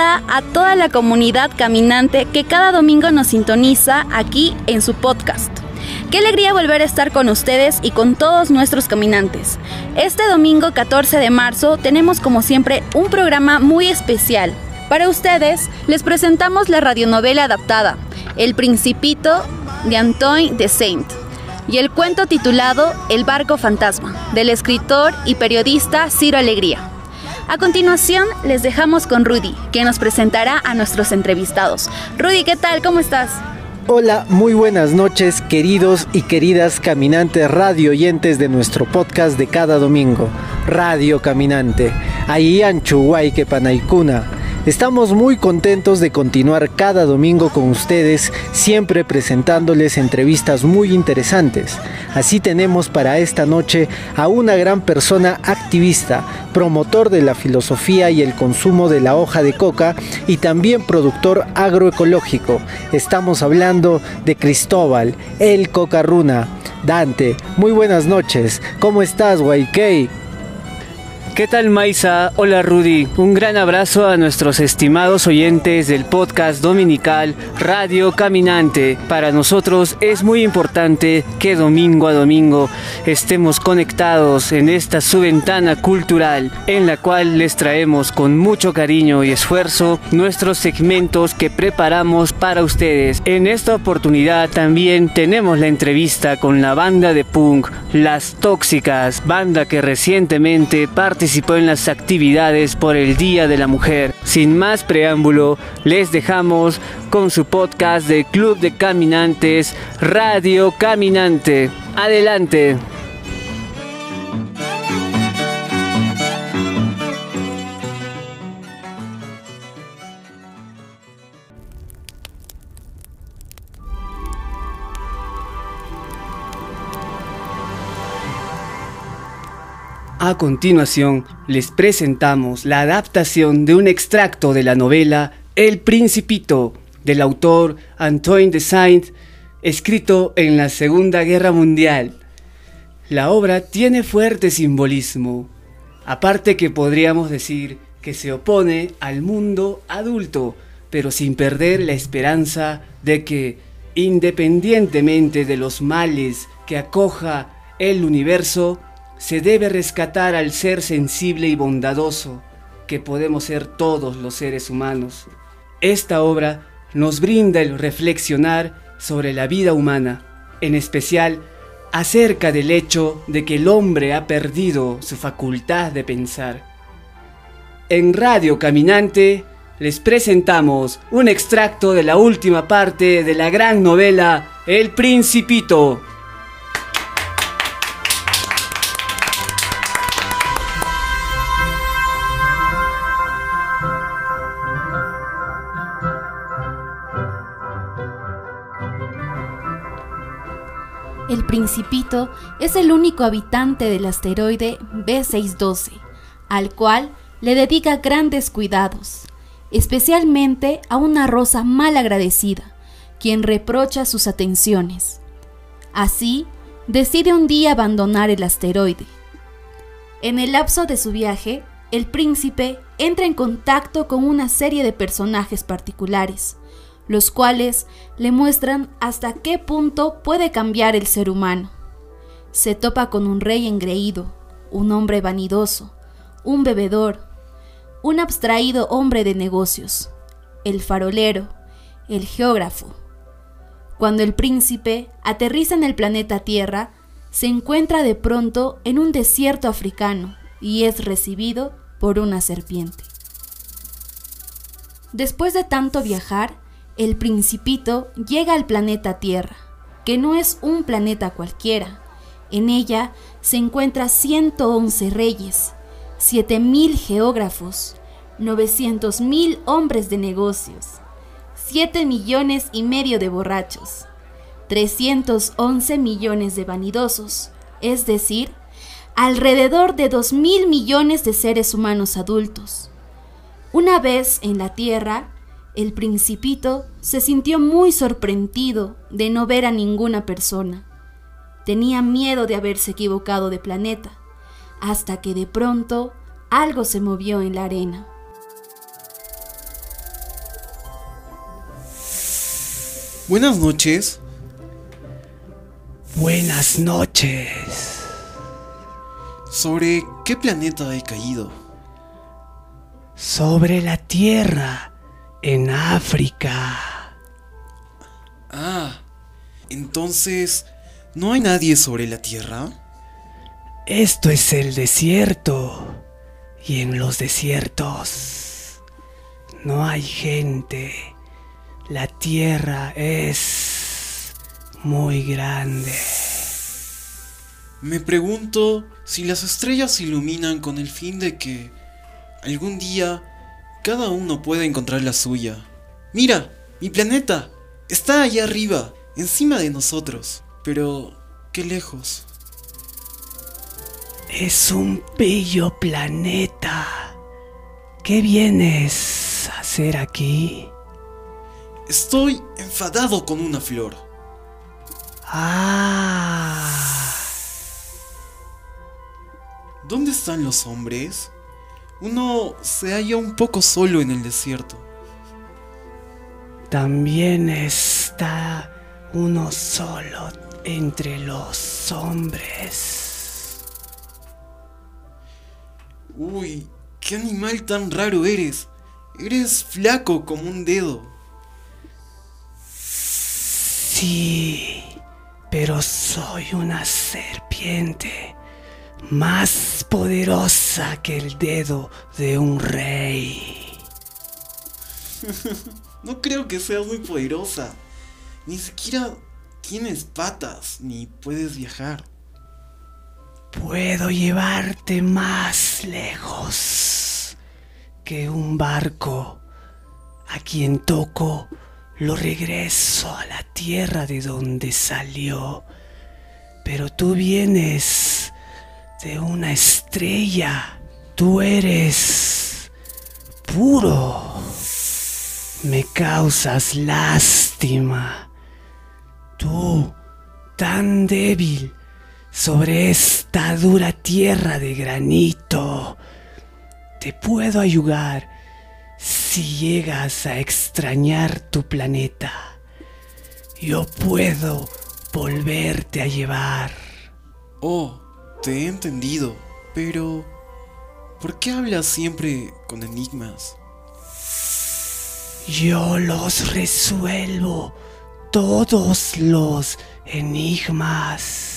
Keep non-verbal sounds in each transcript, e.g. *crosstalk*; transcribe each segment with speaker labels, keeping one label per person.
Speaker 1: A toda la comunidad caminante que cada domingo nos sintoniza aquí en su podcast. Qué alegría volver a estar con ustedes y con todos nuestros caminantes. Este domingo 14 de marzo tenemos como siempre un programa muy especial. Para ustedes les presentamos la radionovela adaptada, El Principito de Antoine de Saint, y el cuento titulado El barco fantasma, del escritor y periodista Ciro Alegría. A continuación, les dejamos con Rudy, quien nos presentará a nuestros entrevistados. Rudy, ¿qué tal? ¿Cómo estás?
Speaker 2: Hola, muy buenas noches, queridos y queridas caminantes radio oyentes de nuestro podcast de cada domingo, Radio Caminante. Ahí Anchuguay que Panaicuna. Estamos muy contentos de continuar cada domingo con ustedes, siempre presentándoles entrevistas muy interesantes. Así tenemos para esta noche a una gran persona activista, promotor de la filosofía y el consumo de la hoja de coca y también productor agroecológico. Estamos hablando de Cristóbal, el Cocarruna. Dante, muy buenas noches. ¿Cómo estás, Waikei?
Speaker 3: ¿Qué tal Maisa? Hola Rudy. Un gran abrazo a nuestros estimados oyentes del podcast dominical Radio Caminante. Para nosotros es muy importante que domingo a domingo estemos conectados en esta su ventana cultural en la cual les traemos con mucho cariño y esfuerzo nuestros segmentos que preparamos para ustedes. En esta oportunidad también tenemos la entrevista con la banda de punk Las Tóxicas, banda que recientemente participó participó en las actividades por el Día de la Mujer. Sin más preámbulo, les dejamos con su podcast de Club de Caminantes, Radio Caminante. Adelante. A continuación, les presentamos la adaptación de un extracto de la novela El Principito, del autor Antoine de Saint, escrito en la Segunda Guerra Mundial. La obra tiene fuerte simbolismo, aparte que podríamos decir que se opone al mundo adulto, pero sin perder la esperanza de que, independientemente de los males que acoja el universo, se debe rescatar al ser sensible y bondadoso que podemos ser todos los seres humanos. Esta obra nos brinda el reflexionar sobre la vida humana, en especial acerca del hecho de que el hombre ha perdido su facultad de pensar. En Radio Caminante les presentamos un extracto de la última parte de la gran novela El Principito
Speaker 1: El Principito es el único habitante del asteroide B612, al cual le dedica grandes cuidados, especialmente a una rosa mal agradecida, quien reprocha sus atenciones. Así, decide un día abandonar el asteroide. En el lapso de su viaje, el príncipe entra en contacto con una serie de personajes particulares, los cuales le muestran hasta qué punto puede cambiar el ser humano. Se topa con un rey engreído, un hombre vanidoso, un bebedor, un abstraído hombre de negocios, el farolero, el geógrafo. Cuando el príncipe aterriza en el planeta Tierra, se encuentra de pronto en un desierto africano y es recibido por una serpiente. Después de tanto viajar, el principito llega al planeta Tierra, que no es un planeta cualquiera. En ella se encuentra 111 reyes, 7.000 geógrafos, 900.000 hombres de negocios, 7 millones y medio de borrachos, 311 millones de vanidosos, es decir, alrededor de 2.000 millones de seres humanos adultos. Una vez en la Tierra, el principito se sintió muy sorprendido de no ver a ninguna persona. Tenía miedo de haberse equivocado de planeta, hasta que de pronto algo se movió en la arena.
Speaker 4: Buenas noches.
Speaker 3: Buenas noches.
Speaker 4: ¿Sobre qué planeta he caído?
Speaker 3: Sobre la Tierra en África.
Speaker 4: Ah, entonces, ¿no hay nadie sobre la Tierra?
Speaker 3: Esto es el desierto. Y en los desiertos no hay gente. La Tierra es muy grande.
Speaker 4: Me pregunto si las estrellas se iluminan con el fin de que algún día cada uno pueda encontrar la suya. Mira, mi planeta está allá arriba, encima de nosotros, pero qué lejos.
Speaker 3: Es un bello planeta. ¿Qué vienes a hacer aquí?
Speaker 4: Estoy enfadado con una flor.
Speaker 3: Ah.
Speaker 4: ¿Dónde están los hombres? Uno se halla un poco solo en el desierto.
Speaker 3: También está uno solo entre los hombres.
Speaker 4: Uy, qué animal tan raro eres. Eres flaco como un dedo.
Speaker 3: Sí, pero soy una serpiente más poderosa que el dedo de un rey. *laughs*
Speaker 4: No creo que seas muy poderosa. Ni siquiera tienes patas, ni puedes viajar.
Speaker 3: Puedo llevarte más lejos que un barco. A quien toco lo regreso a la tierra de donde salió. Pero tú vienes de una estrella. Tú eres puro. Me causas lástima. Tú, tan débil, sobre esta dura tierra de granito. Te puedo ayudar si llegas a extrañar tu planeta. Yo puedo volverte a llevar.
Speaker 4: Oh, te he entendido, pero... ¿Por qué hablas siempre con enigmas?
Speaker 3: Yo los resuelvo, todos los enigmas.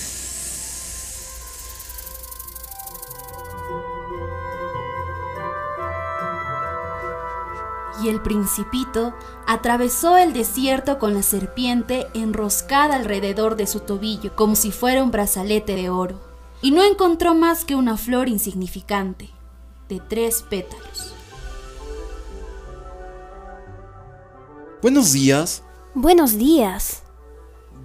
Speaker 1: Y el principito atravesó el desierto con la serpiente enroscada alrededor de su tobillo como si fuera un brazalete de oro, y no encontró más que una flor insignificante, de tres pétalos.
Speaker 4: Buenos días.
Speaker 5: Buenos días.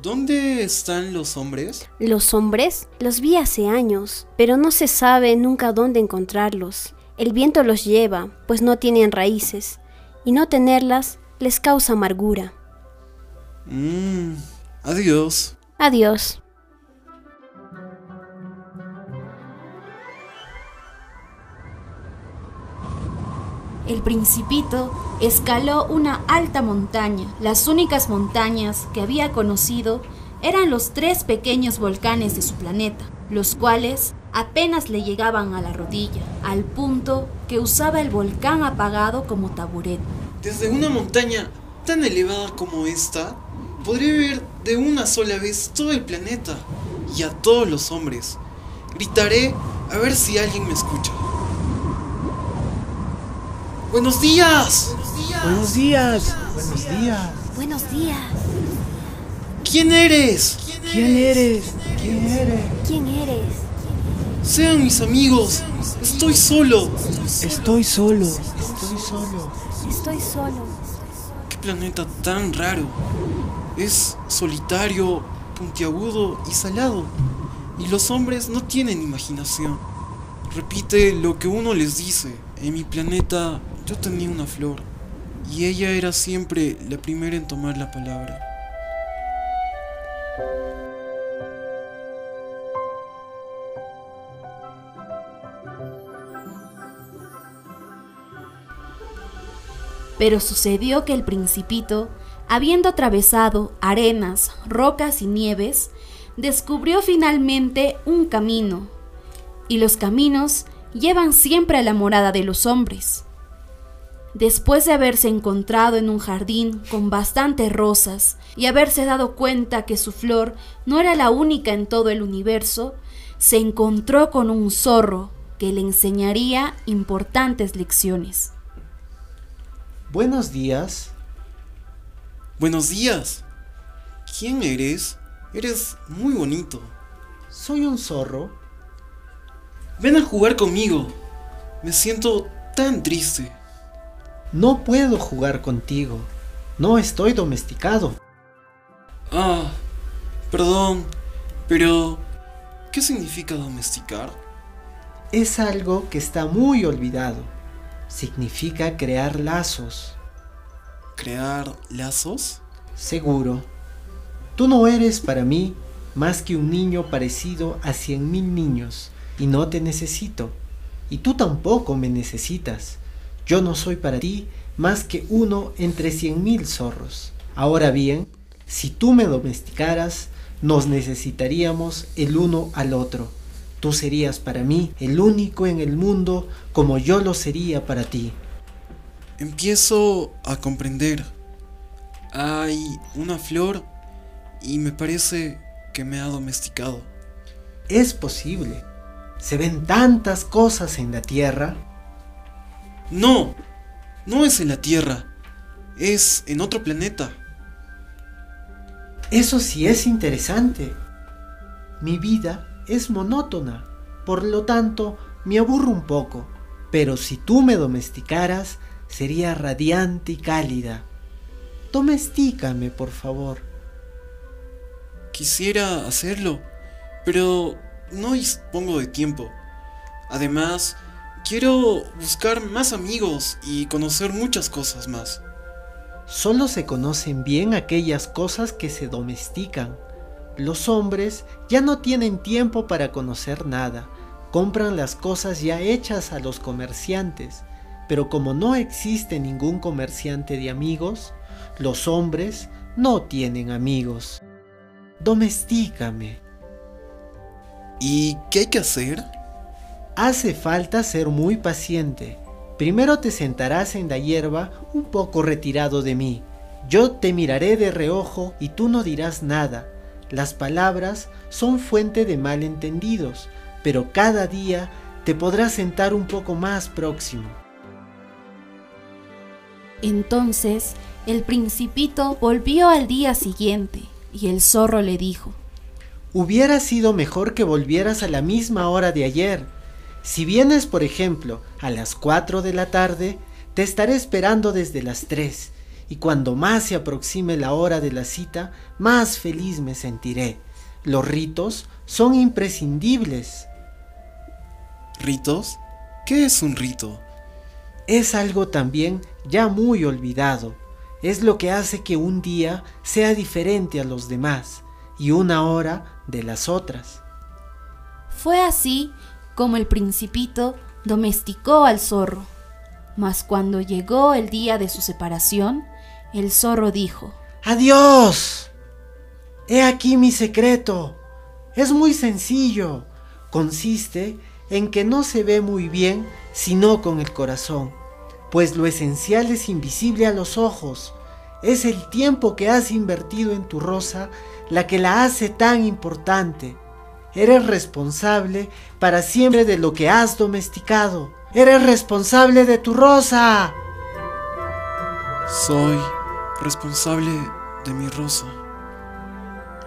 Speaker 4: ¿Dónde están los hombres?
Speaker 5: Los hombres los vi hace años, pero no se sabe nunca dónde encontrarlos. El viento los lleva, pues no tienen raíces, y no tenerlas les causa amargura.
Speaker 4: Mmm, adiós.
Speaker 5: Adiós.
Speaker 1: El principito escaló una alta montaña. Las únicas montañas que había conocido eran los tres pequeños volcanes de su planeta, los cuales apenas le llegaban a la rodilla, al punto que usaba el volcán apagado como taburete.
Speaker 4: Desde una montaña tan elevada como esta, podré ver de una sola vez todo el planeta y a todos los hombres. Gritaré a ver si alguien me escucha. ¡Buenos días!
Speaker 2: Buenos días. Buenos días.
Speaker 5: Buenos días.
Speaker 4: ¿Quién eres?
Speaker 3: ¿Quién eres? ¿Quién eres?
Speaker 5: ¿Quién eres?
Speaker 4: Sean mis amigos. Estoy solo.
Speaker 3: Estoy solo. Estoy solo.
Speaker 5: Estoy solo.
Speaker 4: ¿Qué planeta tan raro? Es solitario, puntiagudo y salado. Y los hombres no tienen imaginación. Repite lo que uno les dice. En mi planeta yo tenía una flor. Y ella era siempre la primera en tomar la palabra.
Speaker 1: Pero sucedió que el principito Habiendo atravesado arenas, rocas y nieves, descubrió finalmente un camino, y los caminos llevan siempre a la morada de los hombres. Después de haberse encontrado en un jardín con bastantes rosas y haberse dado cuenta que su flor no era la única en todo el universo, se encontró con un zorro que le enseñaría importantes lecciones.
Speaker 2: Buenos días.
Speaker 4: Buenos días. ¿Quién eres? Eres muy bonito.
Speaker 2: Soy un zorro.
Speaker 4: Ven a jugar conmigo. Me siento tan triste.
Speaker 2: No puedo jugar contigo. No estoy domesticado.
Speaker 4: Ah, perdón, pero ¿qué significa domesticar?
Speaker 2: Es algo que está muy olvidado. Significa crear lazos.
Speaker 4: ¿Crear lazos?
Speaker 2: Seguro. Tú no eres para mí más que un niño parecido a cien mil niños, y no te necesito. Y tú tampoco me necesitas. Yo no soy para ti más que uno entre cien mil zorros. Ahora bien, si tú me domesticaras, nos necesitaríamos el uno al otro. Tú serías para mí el único en el mundo como yo lo sería para ti.
Speaker 4: Empiezo a comprender. Hay una flor y me parece que me ha domesticado.
Speaker 2: Es posible. Se ven tantas cosas en la tierra
Speaker 4: no, no es en la Tierra, es en otro planeta.
Speaker 2: Eso sí es interesante. Mi vida es monótona, por lo tanto me aburro un poco, pero si tú me domesticaras, sería radiante y cálida. Domestícame, por favor.
Speaker 4: Quisiera hacerlo, pero no dispongo de tiempo. Además, Quiero buscar más amigos y conocer muchas cosas más.
Speaker 2: Solo se conocen bien aquellas cosas que se domestican. Los hombres ya no tienen tiempo para conocer nada. Compran las cosas ya hechas a los comerciantes. Pero como no existe ningún comerciante de amigos, los hombres no tienen amigos. Domestícame.
Speaker 4: ¿Y qué hay que hacer?
Speaker 2: Hace falta ser muy paciente. Primero te sentarás en la hierba un poco retirado de mí. Yo te miraré de reojo y tú no dirás nada. Las palabras son fuente de malentendidos, pero cada día te podrás sentar un poco más próximo.
Speaker 1: Entonces el principito volvió al día siguiente y el zorro le dijo,
Speaker 2: Hubiera sido mejor que volvieras a la misma hora de ayer si vienes, por ejemplo, a las 4 de la tarde, te estaré esperando desde las 3, y cuando más se aproxime la hora de la cita, más feliz me sentiré. Los ritos son imprescindibles.
Speaker 4: ¿Ritos? ¿Qué es un rito?
Speaker 2: Es algo también ya muy olvidado. Es lo que hace que un día sea diferente a los demás y una hora de las otras.
Speaker 1: Fue así como el principito domesticó al zorro. Mas cuando llegó el día de su separación, el zorro dijo,
Speaker 2: Adiós. He aquí mi secreto. Es muy sencillo. Consiste en que no se ve muy bien sino con el corazón, pues lo esencial es invisible a los ojos. Es el tiempo que has invertido en tu rosa la que la hace tan importante. Eres responsable para siempre de lo que has domesticado. Eres responsable de tu rosa.
Speaker 4: Soy responsable de mi rosa.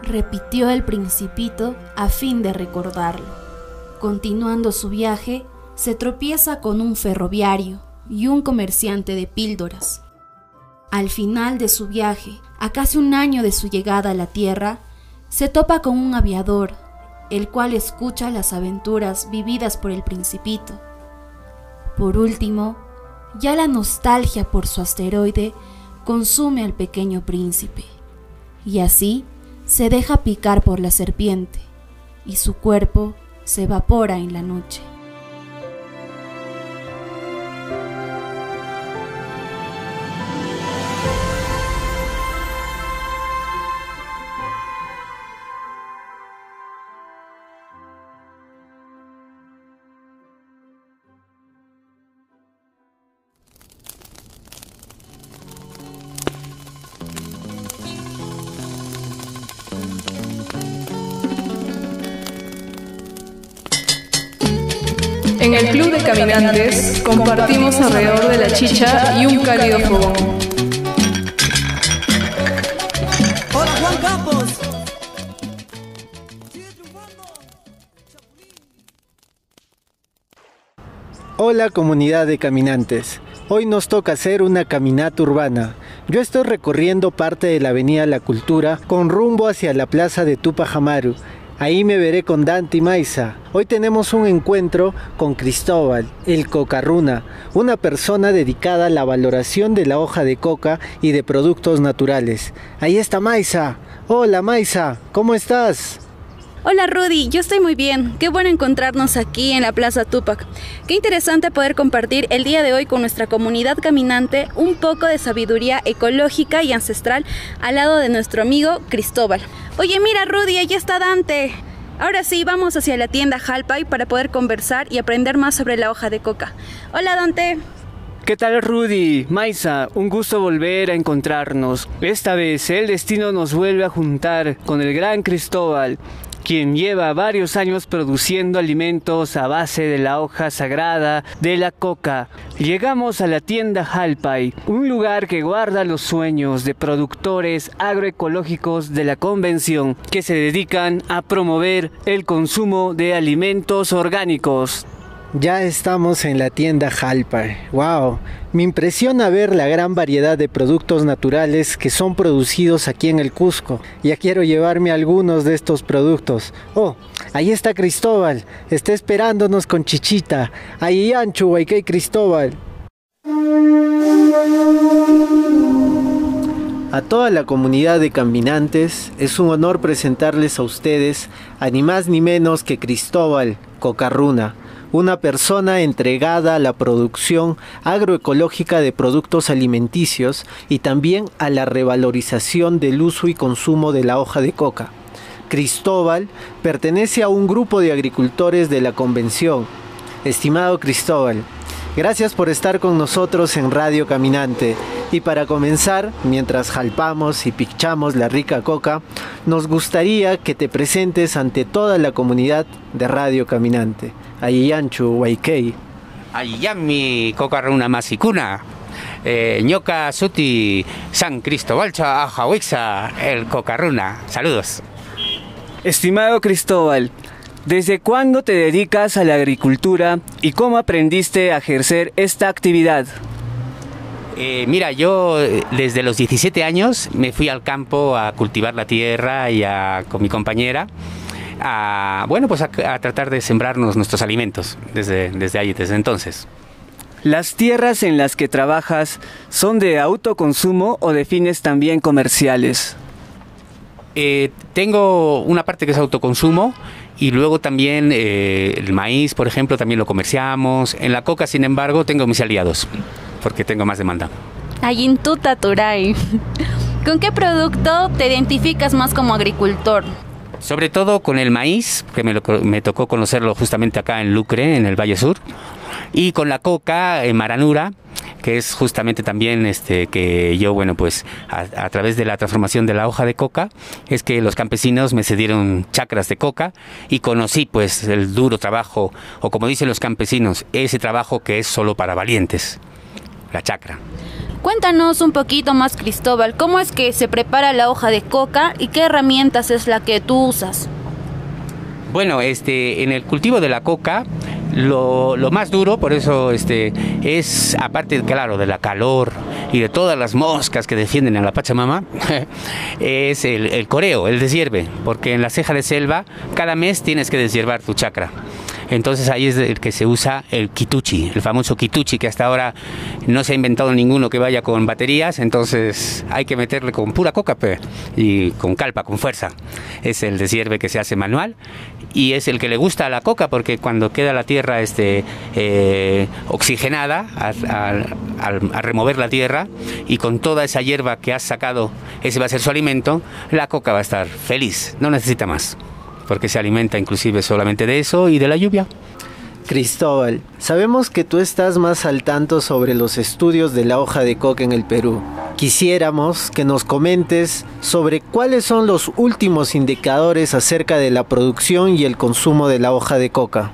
Speaker 1: Repitió el principito a fin de recordarlo. Continuando su viaje, se tropieza con un ferroviario y un comerciante de píldoras. Al final de su viaje, a casi un año de su llegada a la Tierra, se topa con un aviador el cual escucha las aventuras vividas por el principito. Por último, ya la nostalgia por su asteroide consume al pequeño príncipe, y así se deja picar por la serpiente, y su cuerpo se evapora en la noche.
Speaker 6: De Caminantes compartimos alrededor de la chicha y un cálido fogón.
Speaker 7: Hola Juan Campos.
Speaker 2: Hola comunidad de caminantes. Hoy nos toca hacer una caminata urbana. Yo estoy recorriendo parte de la Avenida La Cultura con rumbo hacia la Plaza de Tupac Amaru. Ahí me veré con Dante y Maisa. Hoy tenemos un encuentro con Cristóbal, el cocarruna, una persona dedicada a la valoración de la hoja de coca y de productos naturales. Ahí está Maisa. Hola Maisa, ¿cómo estás?
Speaker 8: Hola Rudy, yo estoy muy bien. Qué bueno encontrarnos aquí en la Plaza Tupac. Qué interesante poder compartir el día de hoy con nuestra comunidad caminante un poco de sabiduría ecológica y ancestral al lado de nuestro amigo Cristóbal. Oye, mira Rudy, ahí está Dante. Ahora sí, vamos hacia la tienda Halpay para poder conversar y aprender más sobre la hoja de coca. Hola Dante.
Speaker 3: ¿Qué tal Rudy? Maisa, un gusto volver a encontrarnos. Esta vez el destino nos vuelve a juntar con el gran Cristóbal quien lleva varios años produciendo alimentos a base de la hoja sagrada de la coca. Llegamos a la tienda Halpay, un lugar que guarda los sueños de productores agroecológicos de la convención que se dedican a promover el consumo de alimentos orgánicos.
Speaker 2: Ya estamos en la tienda Halpar. ¡Wow! Me impresiona ver la gran variedad de productos naturales que son producidos aquí en el Cusco. Ya quiero llevarme algunos de estos productos. Oh, ahí está Cristóbal. Está esperándonos con Chichita. Ahí Anchu, hay Cristóbal. A toda la comunidad de caminantes es un honor presentarles a ustedes a ni más ni menos que Cristóbal Cocarruna una persona entregada a la producción agroecológica de productos alimenticios y también a la revalorización del uso y consumo de la hoja de coca. Cristóbal pertenece a un grupo de agricultores de la convención. Estimado Cristóbal, gracias por estar con nosotros en Radio Caminante. Y para comenzar, mientras jalpamos y pichamos la rica coca, nos gustaría que te presentes ante toda la comunidad de Radio Caminante. Ayiyanchu, Waikei.
Speaker 9: Ayiyami, Cocarruna Masicuna. Eh, ñoca Suti San Cristóbalcha Ajawixa, el Cocarruna. Saludos.
Speaker 3: Estimado Cristóbal, ¿desde cuándo te dedicas a la agricultura y cómo aprendiste a ejercer esta actividad?
Speaker 9: Eh, mira, yo eh, desde los 17 años me fui al campo a cultivar la tierra y con mi compañera a, bueno, pues a, tratar de sembrarnos nuestros alimentos desde, desde ahí, desde entonces.
Speaker 3: ¿Las tierras en las que trabajas son de autoconsumo o de fines también comerciales?
Speaker 9: Eh, tengo una parte que es autoconsumo y luego también eh, el maíz, por ejemplo, también lo comerciamos. En la coca, sin embargo, tengo mis aliados porque tengo más demanda.
Speaker 8: Ayintuta Turay. *laughs* ¿Con qué producto te identificas más como agricultor?
Speaker 9: Sobre todo con el maíz, que me, tocó conocerlo justamente acá en Lucre, en el Valle Sur, y con la coca en Maranura, que es justamente también este que yo bueno pues a, través de la transformación de la hoja de coca es que los campesinos me cedieron chacras de coca y conocí pues el duro trabajo o como dicen los campesinos ese trabajo que es solo para valientes la chacra
Speaker 8: Cuéntanos un poquito más, Cristóbal, cómo es que se prepara la hoja de coca y qué herramientas es la que tú usas.
Speaker 9: Bueno, este, en el cultivo de la coca, lo, más duro, por eso este, es, aparte, claro, de la calor y de todas las moscas que defienden a la Pachamama, *laughs* es el, el coreo, el deshierve, porque en la ceja de selva cada mes tienes que deshiervar tu chacra. Entonces ahí es el que se usa el kituchi, el famoso kituchi que hasta ahora no se ha inventado ninguno que vaya con baterías, entonces hay que meterle con pura coca y con calpa, con fuerza. Es el desierve que se hace manual y es el que le gusta la coca porque cuando queda la tierra este, eh, oxigenada al, remover la tierra y con toda esa hierba que has sacado, ese va a ser su alimento, la coca va a estar feliz, no necesita más porque se alimenta inclusive solamente de eso y de la lluvia.
Speaker 2: Cristóbal, sabemos que tú estás más al tanto sobre los estudios de la hoja de coca en el Perú. Quisiéramos que nos comentes sobre cuáles son los últimos indicadores acerca de la producción y el consumo de la hoja de coca.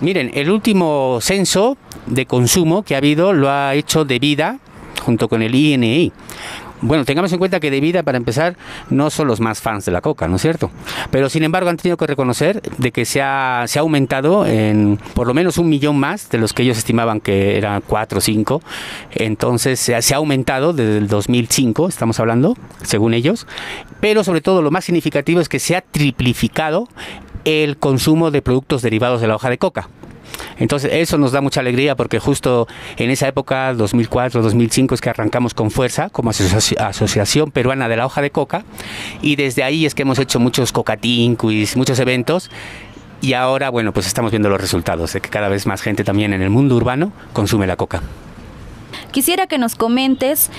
Speaker 9: Miren, el último censo de consumo que ha habido lo ha hecho de vida junto con el INI. Bueno, tengamos en cuenta que de vida, para empezar, no son los más fans de la coca, ¿no es cierto? Pero sin embargo han tenido que reconocer de que se ha, se ha aumentado en por lo menos un millón más de los que ellos estimaban que eran cuatro o cinco. Entonces se ha, se ha aumentado desde el 2005, estamos hablando, según ellos. Pero sobre todo lo más significativo es que se ha triplificado el consumo de productos derivados de la hoja de coca. Entonces eso nos da mucha alegría porque justo en esa época, 2004-2005, es que arrancamos con fuerza como asoci Asociación Peruana de la Hoja de Coca y desde ahí es que hemos hecho muchos cocatinquis, muchos eventos y ahora, bueno, pues estamos viendo los resultados de que cada vez más gente también en el mundo urbano consume la coca.
Speaker 8: Quisiera que nos comentes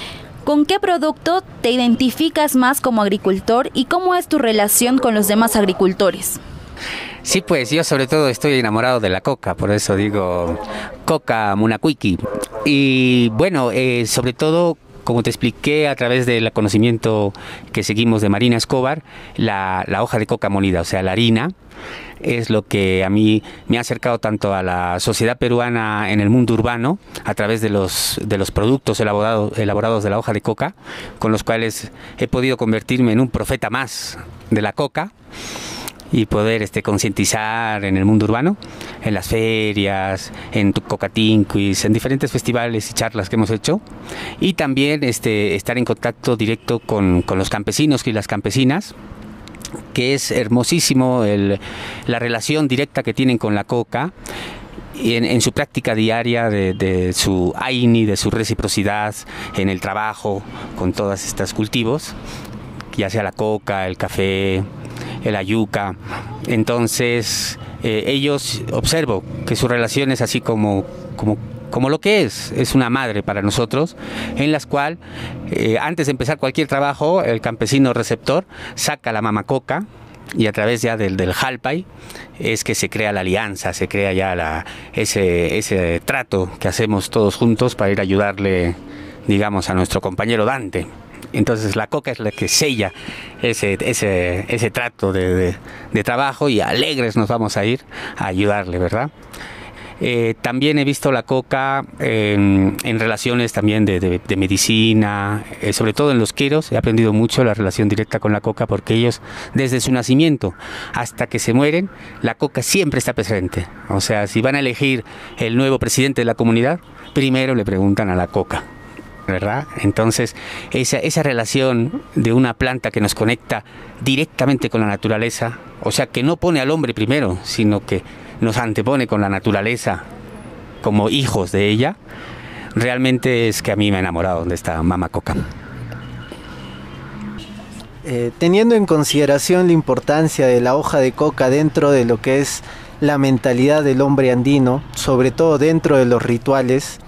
Speaker 8: ¿Con qué producto te identificas más como agricultor y cómo es tu relación con los demás agricultores?
Speaker 9: Sí, pues yo sobre todo estoy enamorado de la coca, por eso digo coca munacuiki. Y bueno, eh, sobre todo como te expliqué a través del conocimiento que seguimos de Marina Escobar, la, hoja de coca molida, o sea, la harina, es lo que a mí me ha acercado tanto a la sociedad peruana en el mundo urbano, a través de los, de los productos elaborados de la hoja de coca, con los cuales he podido convertirme en un profeta más de la coca y poder este, concientizar en el mundo urbano, en las ferias, en Cocatinquis, en diferentes festivales y charlas que hemos hecho, y también este, estar en contacto directo con, con los campesinos y las campesinas, que es hermosísimo el, la relación directa que tienen con la coca. En, en, su práctica diaria de, de, su AINI, de su reciprocidad en el trabajo con todos estos cultivos, ya sea la coca, el café, el ayuca. Entonces, eh, ellos observo que su relación es así como, como, como lo que es, es una madre para nosotros, en las cual eh, antes de empezar cualquier trabajo, el campesino receptor saca la mamacoca, y a través ya del, del Jalpay es que se crea la alianza, se crea ya la, ese, ese trato que hacemos todos juntos para ir a ayudarle, digamos, a nuestro compañero Dante. Entonces la coca es la que sella ese, ese, ese trato de, de, trabajo y alegres nos vamos a ir a ayudarle, ¿verdad? Eh, también he visto la coca en, relaciones también de, de, de medicina, eh, sobre todo en los quiros. He aprendido mucho la relación directa con la coca porque ellos, desde su nacimiento hasta que se mueren, la coca siempre está presente. O sea, si van a elegir el nuevo presidente de la comunidad, primero le preguntan a la coca. Entonces, esa, esa relación de una planta que nos conecta directamente con la naturaleza, o sea, que no pone al hombre primero, sino que nos antepone con la naturaleza como hijos de ella, realmente es que a mí me ha enamorado de esta mama coca.
Speaker 2: Eh, teniendo en consideración la importancia de la hoja de coca dentro de lo que es la mentalidad del hombre andino, sobre todo dentro de los rituales,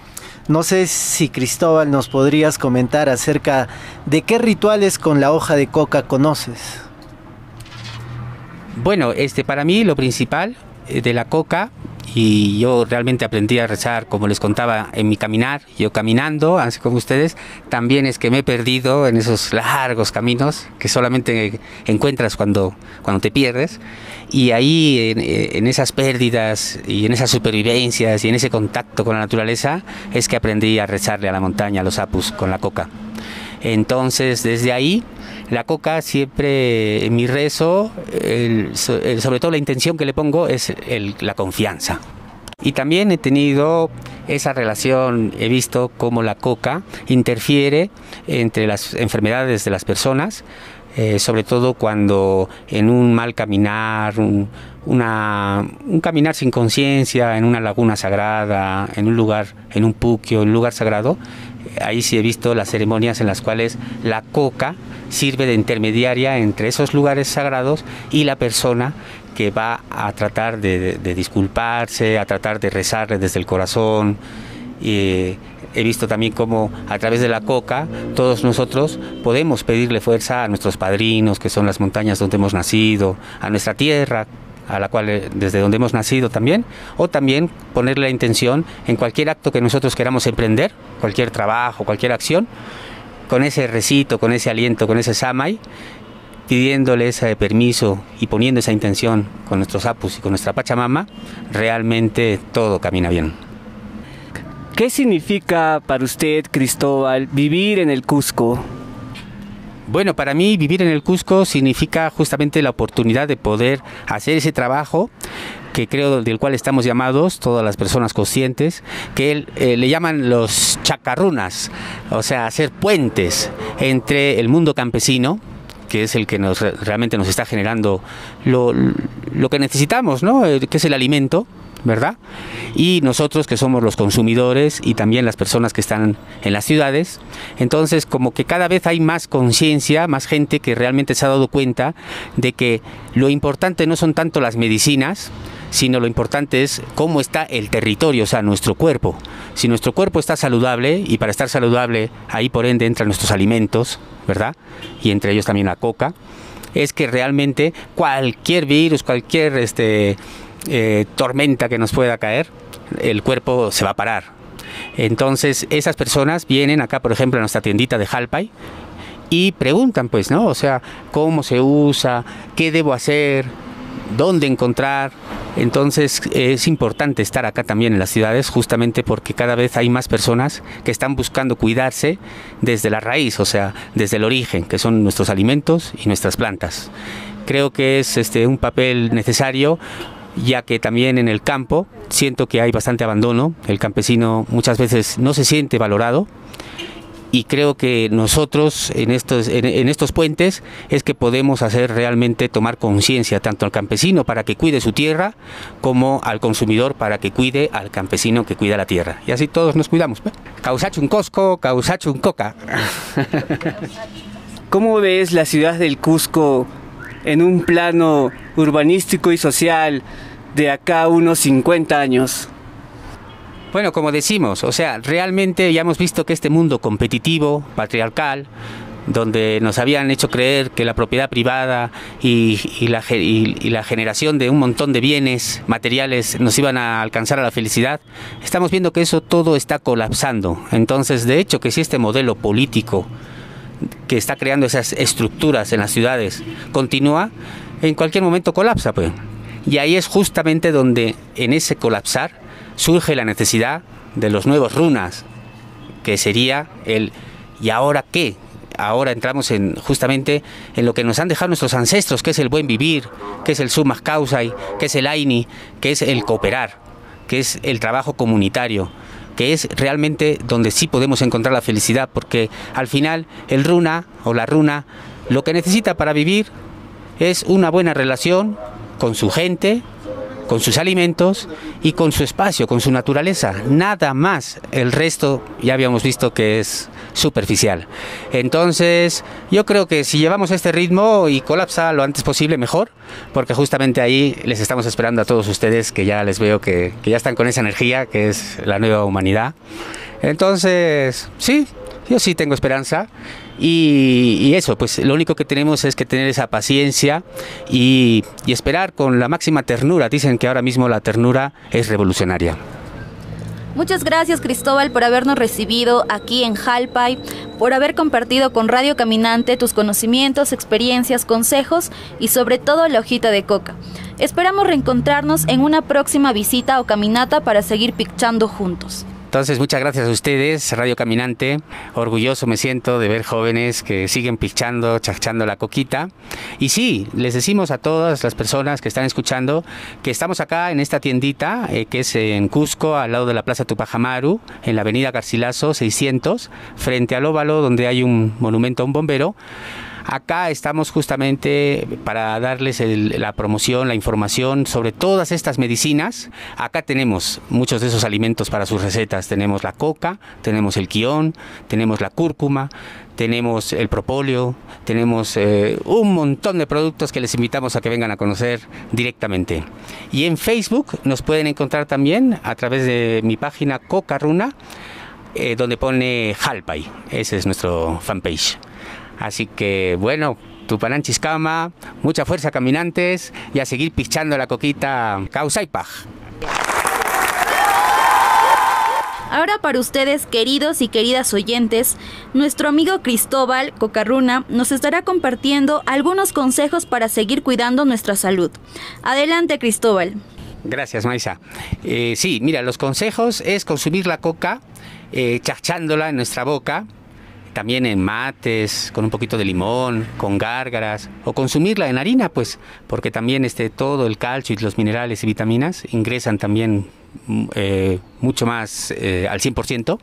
Speaker 2: no sé si Cristóbal nos podrías comentar acerca de qué rituales con la hoja de coca conoces.
Speaker 9: Bueno, este para mí lo principal de la coca y yo realmente aprendí a rezar, como les contaba, en mi caminar, yo caminando, así como ustedes, también es que me he perdido en esos largos caminos que solamente encuentras cuando, cuando te pierdes, y ahí en, esas pérdidas y en esas supervivencias y en ese contacto con la naturaleza es que aprendí a rezarle a la montaña, a los apus, con la coca. Entonces, desde ahí, la coca siempre, en mi rezo, sobre todo la intención que le pongo es la confianza. Y también he tenido esa relación, he visto cómo la coca interfiere entre las enfermedades de las personas, eh, sobre todo cuando en un mal caminar, un, un caminar sin conciencia, en una laguna sagrada, en un lugar, en un puquio, en un lugar sagrado, ahí sí he visto las ceremonias en las cuales la coca sirve de intermediaria entre esos lugares sagrados y la persona que va a tratar de, disculparse, a tratar de rezarle desde el corazón. Y he visto también cómo a través de la coca todos nosotros podemos pedirle fuerza a nuestros padrinos, que son las montañas donde hemos nacido, a nuestra tierra, a la cual desde donde hemos nacido también, o también ponerle la intención en cualquier acto que nosotros queramos emprender, cualquier trabajo, cualquier acción, con ese recito, con ese aliento, con ese samay, pidiéndole ese permiso y poniendo esa intención con nuestros apus y con nuestra Pachamama, realmente todo camina bien.
Speaker 3: ¿Qué significa para usted, Cristóbal, vivir en el Cusco?
Speaker 9: Bueno, para mí vivir en el Cusco significa justamente la oportunidad de poder hacer ese trabajo que creo del cual estamos llamados, todas las personas conscientes, que eh, le llaman los chacarrunas, o sea, hacer puentes entre el mundo campesino, que es el que nos, realmente nos está generando lo, lo que necesitamos, ¿no? Eh, que es el alimento, ¿verdad? Y nosotros que somos los consumidores y también las personas que están en las ciudades. Entonces, como que cada vez hay más conciencia, más gente que realmente se ha dado cuenta de que lo importante no son tanto las medicinas, sino lo importante es cómo está el territorio, o sea, nuestro cuerpo. Si nuestro cuerpo está saludable, y para estar saludable, ahí por ende entran nuestros alimentos, ¿verdad? Y entre ellos también la coca, es que realmente cualquier virus, cualquier este, eh, tormenta que nos pueda caer, el cuerpo se va a parar. Entonces, esas personas vienen acá, por ejemplo, a nuestra tiendita de Jalpay y preguntan, pues, ¿no? O sea, ¿cómo se usa? ¿Qué debo hacer? ¿Dónde encontrar? Entonces es importante estar acá también en las ciudades justamente porque cada vez hay más personas que están buscando cuidarse desde la raíz, o sea, desde el origen, que son nuestros alimentos y nuestras plantas. Creo que es este, un papel necesario ya que también en el campo siento que hay bastante abandono, el campesino muchas veces no se siente valorado y creo que nosotros en estos, en, estos puentes es que podemos hacer realmente tomar conciencia tanto al campesino para que cuide su tierra como al consumidor para que cuide al campesino que cuida la tierra. Y así todos nos cuidamos. Causacho un cosco, causacho un coca. *laughs*
Speaker 3: ¿Cómo ves la ciudad del Cusco en un plano urbanístico y social de acá unos 50 años?
Speaker 9: Bueno, como decimos, o sea, realmente ya hemos visto que este mundo competitivo, patriarcal, donde nos habían hecho creer que la propiedad privada y, la, la, generación de un montón de bienes materiales nos iban a alcanzar a la felicidad, estamos viendo que eso todo está colapsando. Entonces, de hecho, que si este modelo político que está creando esas estructuras en las ciudades continúa, en cualquier momento colapsa, pues. Y ahí es justamente donde en ese colapsar surge la necesidad de los nuevos runas, que sería el ¿y ahora qué? Ahora entramos en justamente en lo que nos han dejado nuestros ancestros, que es el buen vivir, que es el sumas causai, que es el aini, que es el cooperar, que es el trabajo comunitario, que es realmente donde sí podemos encontrar la felicidad, porque al final el runa o la runa lo que necesita para vivir es una buena relación con su gente, con sus alimentos y con su espacio, con su naturaleza. Nada más. El resto ya habíamos visto que es superficial. Entonces, yo creo que si llevamos este ritmo y colapsa lo antes posible, mejor, porque justamente ahí les estamos esperando a todos ustedes que ya les veo que, que ya están con esa energía que es la nueva humanidad. Entonces, sí, yo sí tengo esperanza y, eso, pues lo único que tenemos es que tener esa paciencia y, y esperar con la máxima ternura. Dicen que ahora mismo la ternura es revolucionaria.
Speaker 8: Muchas gracias Cristóbal por habernos recibido aquí en Jalpay, por haber compartido con Radio Caminante tus conocimientos, experiencias, consejos y sobre todo la hojita de coca. Esperamos reencontrarnos en una próxima visita o caminata para seguir pichando juntos.
Speaker 9: Entonces, muchas gracias a ustedes, Radio Caminante. Orgulloso me siento de ver jóvenes que siguen pichando, chachando la coquita. Y sí, les decimos a todas las personas que están escuchando que estamos acá en esta tiendita, eh, que es en Cusco, al lado de la Plaza Tupajamaru, en la Avenida Garcilaso 600, frente al óvalo donde hay un monumento a un bombero. Acá estamos justamente para darles la promoción, la información sobre todas estas medicinas. Acá tenemos muchos de esos alimentos para sus recetas. Tenemos la coca, tenemos el quión, tenemos la cúrcuma, tenemos el propóleo, tenemos eh, un montón de productos que les invitamos a que vengan a conocer directamente. Y en Facebook nos pueden encontrar también a través de mi página Coca Runa, eh, donde pone Halpay. Ese es nuestro fanpage. Así que bueno, Tupananchiscama, mucha fuerza caminantes y a seguir pichando la coquita Causa y Paj.
Speaker 8: Ahora para ustedes, queridos y queridas oyentes, nuestro amigo Cristóbal Cocarruna nos estará compartiendo algunos consejos para seguir cuidando nuestra salud. Adelante, Cristóbal.
Speaker 9: Gracias, Maisa. Eh, sí, mira, los consejos es consumir la coca eh, chachándola en nuestra boca, también en mates, con un poquito de limón, con gárgaras, o consumirla en harina, pues, porque también este, todo el calcio y los minerales y vitaminas ingresan también mm, eh, mucho más eh, al 100%.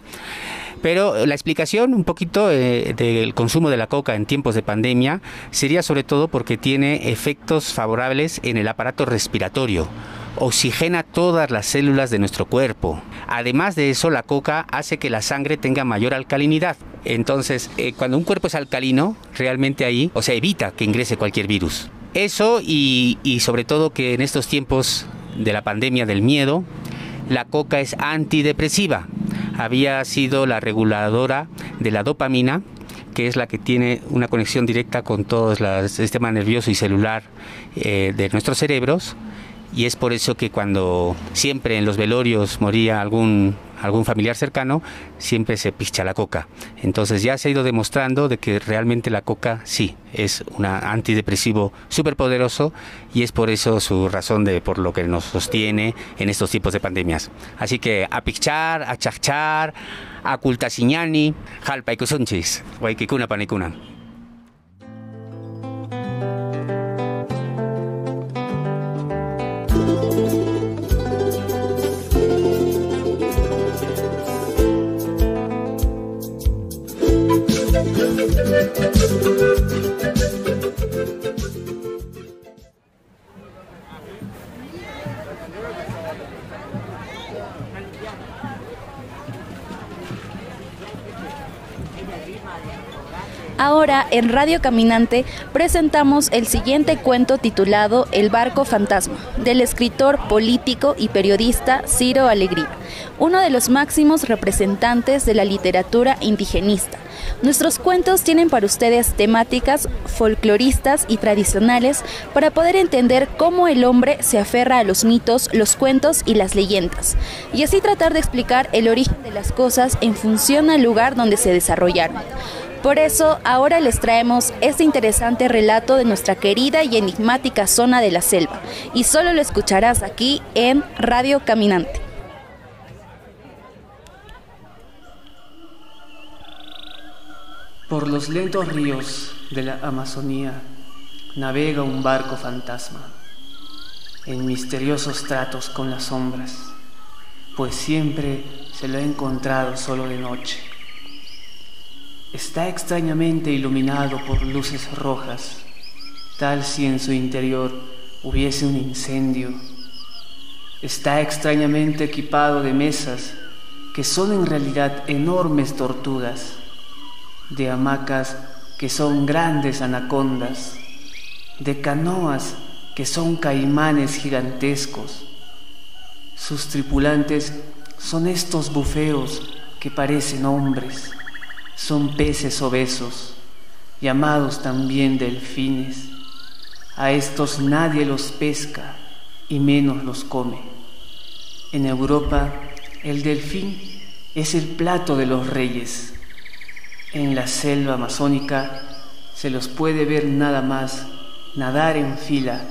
Speaker 9: Pero la explicación un poquito eh, del consumo de la coca en tiempos de pandemia sería sobre todo porque tiene efectos favorables en el aparato respiratorio oxigena todas las células de nuestro cuerpo. Además de eso, la coca hace que la sangre tenga mayor alcalinidad. Entonces, eh, cuando un cuerpo es alcalino, realmente ahí, o sea, evita que ingrese cualquier virus. Eso y, y sobre todo que en estos tiempos de la pandemia del miedo, la coca es antidepresiva. Había sido la reguladora de la dopamina, que es la que tiene una conexión directa con todo el sistema nervioso y celular eh, de nuestros cerebros y es por eso que cuando siempre en los velorios moría algún algún familiar cercano, siempre se picha la coca. Entonces ya se ha ido demostrando de que realmente la coca sí es un antidepresivo súper poderoso y es por eso su razón de por lo que nos sostiene en estos tipos de pandemias. Así que a pichar, a chachar, a cultasiñani, jalpa y kusunchis, guaykikuna panikuna.
Speaker 8: Ahora en Radio Caminante presentamos el siguiente cuento titulado El barco fantasma, del escritor, político y periodista Ciro Alegría, uno de los máximos representantes de la literatura indigenista. Nuestros cuentos tienen para ustedes temáticas folcloristas y tradicionales para poder entender cómo el hombre se aferra a los mitos, los cuentos y las leyendas, y así tratar de explicar el origen de las cosas en función al lugar donde se desarrollaron. Por eso ahora les traemos este interesante relato de nuestra querida y enigmática zona de la selva, y solo lo escucharás aquí en Radio Caminante.
Speaker 3: Por los lentos ríos de la Amazonía navega un barco fantasma, en misteriosos tratos con las sombras, pues siempre se lo ha encontrado solo de noche. Está extrañamente iluminado por luces rojas, tal si en su interior hubiese un incendio. Está extrañamente equipado de mesas que son en realidad enormes tortugas de hamacas que son grandes anacondas, de canoas que son caimanes gigantescos. Sus tripulantes son estos bufeos que parecen hombres, son peces obesos, llamados también delfines. A estos nadie los pesca y menos los come. En Europa el delfín es el plato de los reyes en la selva amazónica se los puede ver nada más nadar en fila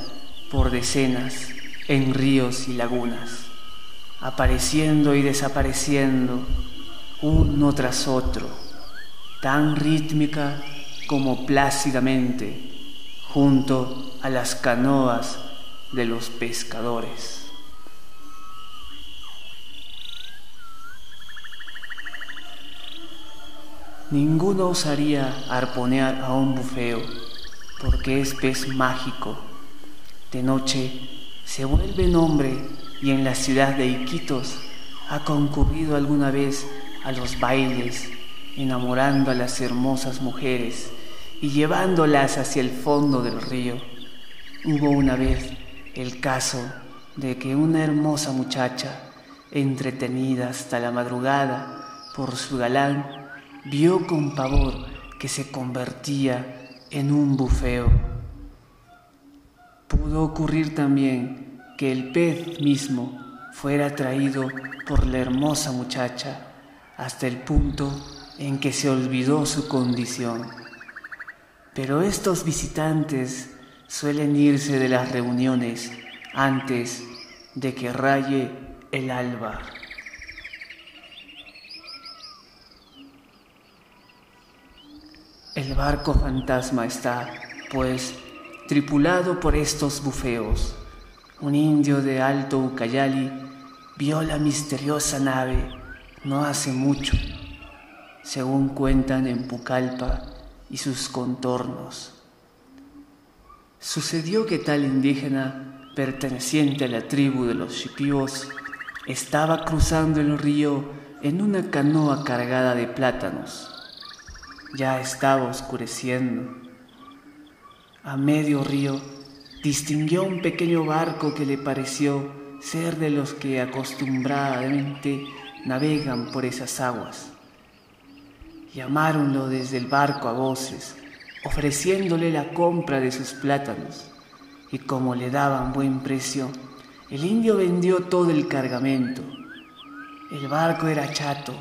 Speaker 3: por decenas en ríos y lagunas, apareciendo y desapareciendo uno tras otro, tan rítmica como plácidamente, junto a las canoas de los pescadores. Ninguno osaría arponear a un bufeo, porque es pez mágico. De noche se vuelve hombre y en la ciudad de Iquitos ha concurrido alguna vez a los bailes, enamorando a las hermosas mujeres y llevándolas hacia el fondo del río. Hubo una vez el caso de que una hermosa muchacha, entretenida hasta la madrugada por su galán, vio con pavor que se convertía en un bufeo. Pudo ocurrir también que el pez mismo fuera atraído por la hermosa muchacha hasta el punto en que se olvidó su condición. Pero estos visitantes suelen irse de las reuniones antes de que raye el alba. El barco fantasma está, pues, tripulado por estos bufeos. Un indio de Alto Ucayali vio la misteriosa nave no hace mucho, según cuentan en Pucallpa y sus contornos. Sucedió que tal indígena, perteneciente a la tribu de los Shipibos, estaba cruzando el río en una canoa cargada de plátanos. Ya estaba oscureciendo. A medio río distinguió un pequeño barco que le pareció ser de los que acostumbradamente navegan por esas aguas. Llamáronlo desde el barco a voces, ofreciéndole la compra de sus plátanos, y como le daban buen precio, el indio vendió todo el cargamento. El barco era chato,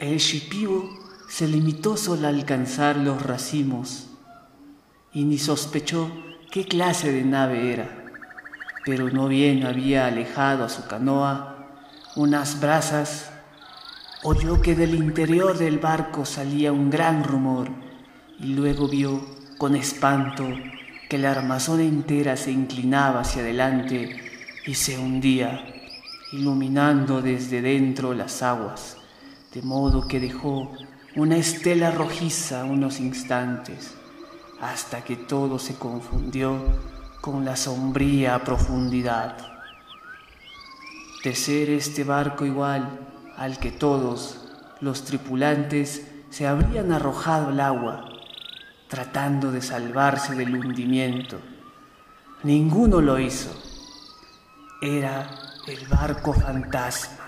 Speaker 3: el shipibo se limitó solo a alcanzar los racimos y ni sospechó qué clase de nave era, pero no bien había alejado a su canoa unas brasas, oyó que del interior del barco salía un gran rumor y luego vio con espanto que la armazón entera se inclinaba hacia adelante y se hundía, iluminando desde dentro las aguas, de modo que dejó una estela rojiza unos instantes, hasta que todo se confundió con la sombría profundidad. De ser este barco igual al que todos los tripulantes se habrían arrojado al agua, tratando de salvarse del hundimiento. Ninguno lo hizo. Era el barco fantasma.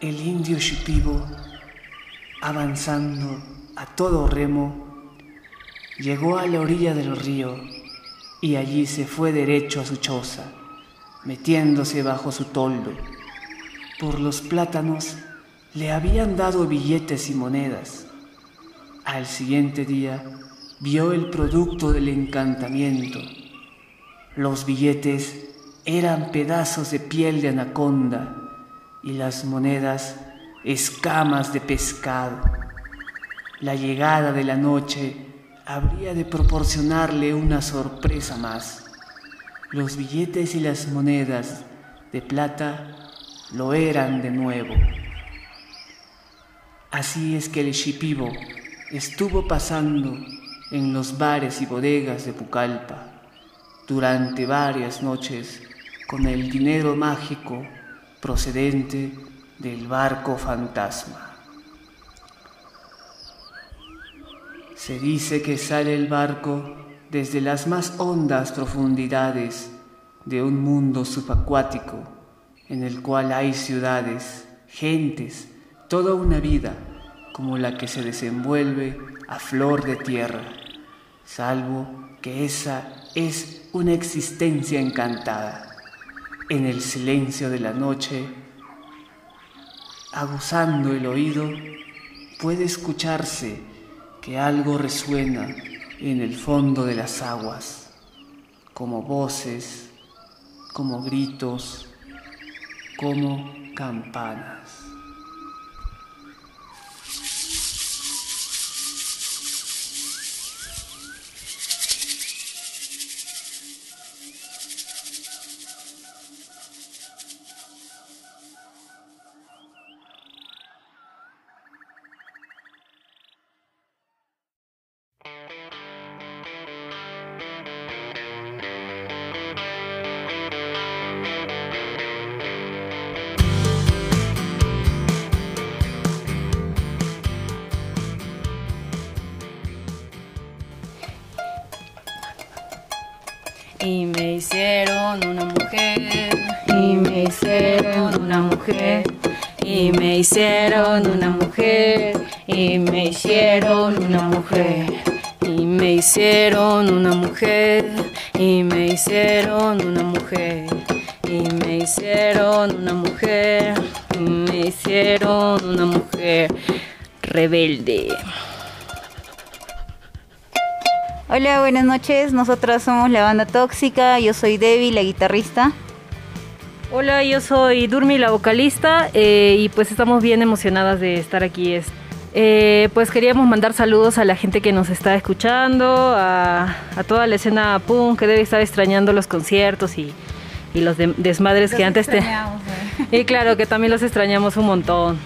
Speaker 3: El indio Shipibo, avanzando a todo remo, llegó a la orilla del río y allí se fue derecho a su choza, metiéndose bajo su toldo. Por los plátanos le habían dado billetes y monedas. Al siguiente día vio el producto del encantamiento. Los billetes eran pedazos de piel de anaconda y las monedas escamas de pescado. La llegada de la noche habría de proporcionarle una sorpresa más. Los billetes y las monedas de plata lo eran de nuevo. Así es que el Shipibo estuvo pasando en los bares y bodegas de Pucallpa durante varias noches con el dinero mágico procedente del barco fantasma. Se dice que sale el barco desde las más hondas profundidades de un mundo subacuático en el cual hay ciudades, gentes, toda una vida como la que se desenvuelve a flor de tierra, salvo que esa es una existencia encantada. En el silencio de la noche, aguzando el oído, puede escucharse que algo resuena en el fondo de las aguas, como voces, como gritos, como campanas.
Speaker 10: Rebelde.
Speaker 11: Hola, buenas noches. Nosotras somos la banda Tóxica. Yo soy Debbie, la guitarrista.
Speaker 12: Hola, yo soy Durmi, la vocalista, eh, y pues estamos bien emocionadas de estar aquí. Eh, pues queríamos mandar saludos a la gente que nos está escuchando, a, toda la escena punk que debe estar extrañando los conciertos y, los desmadres que antes te... Eh. *laughs* Y claro, que también los extrañamos un montón.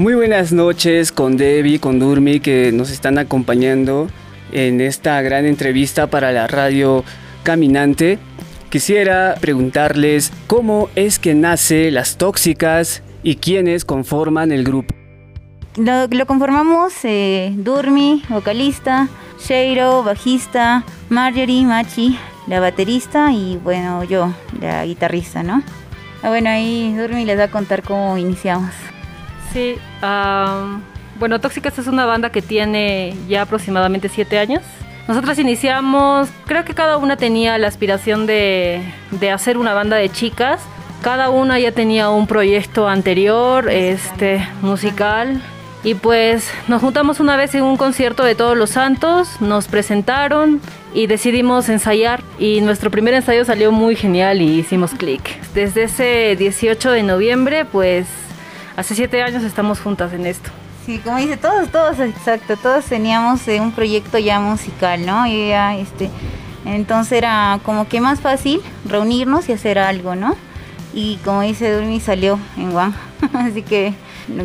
Speaker 3: Muy buenas noches con Debbie, con Durmi, que nos están acompañando en esta gran entrevista para la radio Caminante. Quisiera preguntarles cómo es que nace Las Tóxicas y quiénes conforman el grupo.
Speaker 11: Lo, conformamos eh, Durmi, vocalista, Sheiro, bajista, Marjorie, Machi, la baterista y bueno, yo, la guitarrista, ¿no? Ah, bueno, ahí Durmi les va a contar cómo iniciamos.
Speaker 12: Sí, bueno, Tóxicas es una banda que tiene ya aproximadamente siete años. Nosotros iniciamos, creo que cada una tenía la aspiración de, hacer una banda de chicas. Cada una ya tenía un proyecto anterior, este, musical. Y pues nos juntamos una vez en un concierto de Todos los Santos, nos presentaron y decidimos ensayar. Y nuestro primer ensayo salió muy genial y hicimos clic. Desde ese 18 de noviembre, pues hace siete años estamos juntas en esto.
Speaker 11: Sí, como dice, todos, todos, exacto, todos teníamos eh, un proyecto ya musical, ¿no? Y ya, este, entonces era como que más fácil reunirnos y hacer algo, ¿no? Y como dice Durmi, salió en Juan, *laughs* así que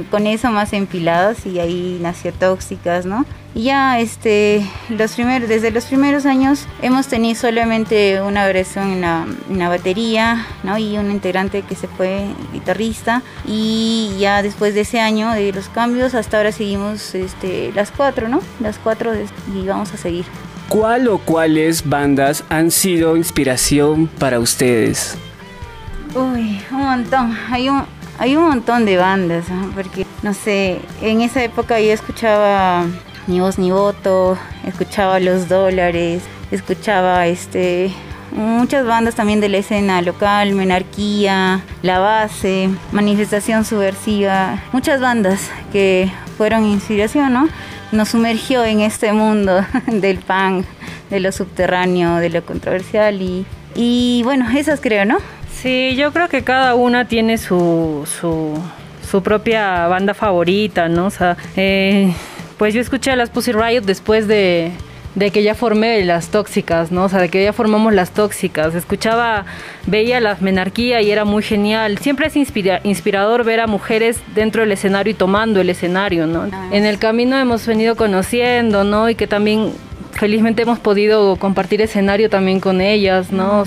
Speaker 11: con eso más empilados y ahí nació Tóxicas, ¿no? Y ya este, los primeros, desde los primeros años hemos tenido solamente una versión en la, batería, ¿no? Y un integrante que se fue guitarrista. Y ya después de ese año de los cambios, hasta ahora seguimos este, las cuatro, ¿no? Las cuatro y vamos a seguir.
Speaker 3: ¿Cuál o cuáles bandas han sido inspiración para ustedes?
Speaker 11: Uy, un montón. Hay un, hay un montón de bandas, porque no sé, en esa época yo escuchaba Ni Voz Ni Voto, escuchaba Los Dólares, escuchaba este muchas bandas también de la escena local, Menarquía, La Base, Manifestación Subversiva, muchas bandas que fueron inspiración, ¿no? Nos sumergió en este mundo *laughs* del punk, de lo subterráneo, de lo controversial y, y bueno, esas creo, ¿no?
Speaker 12: Sí, yo creo que cada una tiene su, su, propia banda favorita, ¿no? O sea, eh, pues yo escuché a las Pussy Riot después de, que ya formé las tóxicas, ¿no? O sea, de que ya formamos las tóxicas. Escuchaba, veía la menarquía y era muy genial. Siempre es inspirador ver a mujeres dentro del escenario y tomando el escenario, ¿no? Ah, en el camino hemos venido conociendo, ¿no? Y que también felizmente hemos podido compartir escenario también con ellas, ¿no?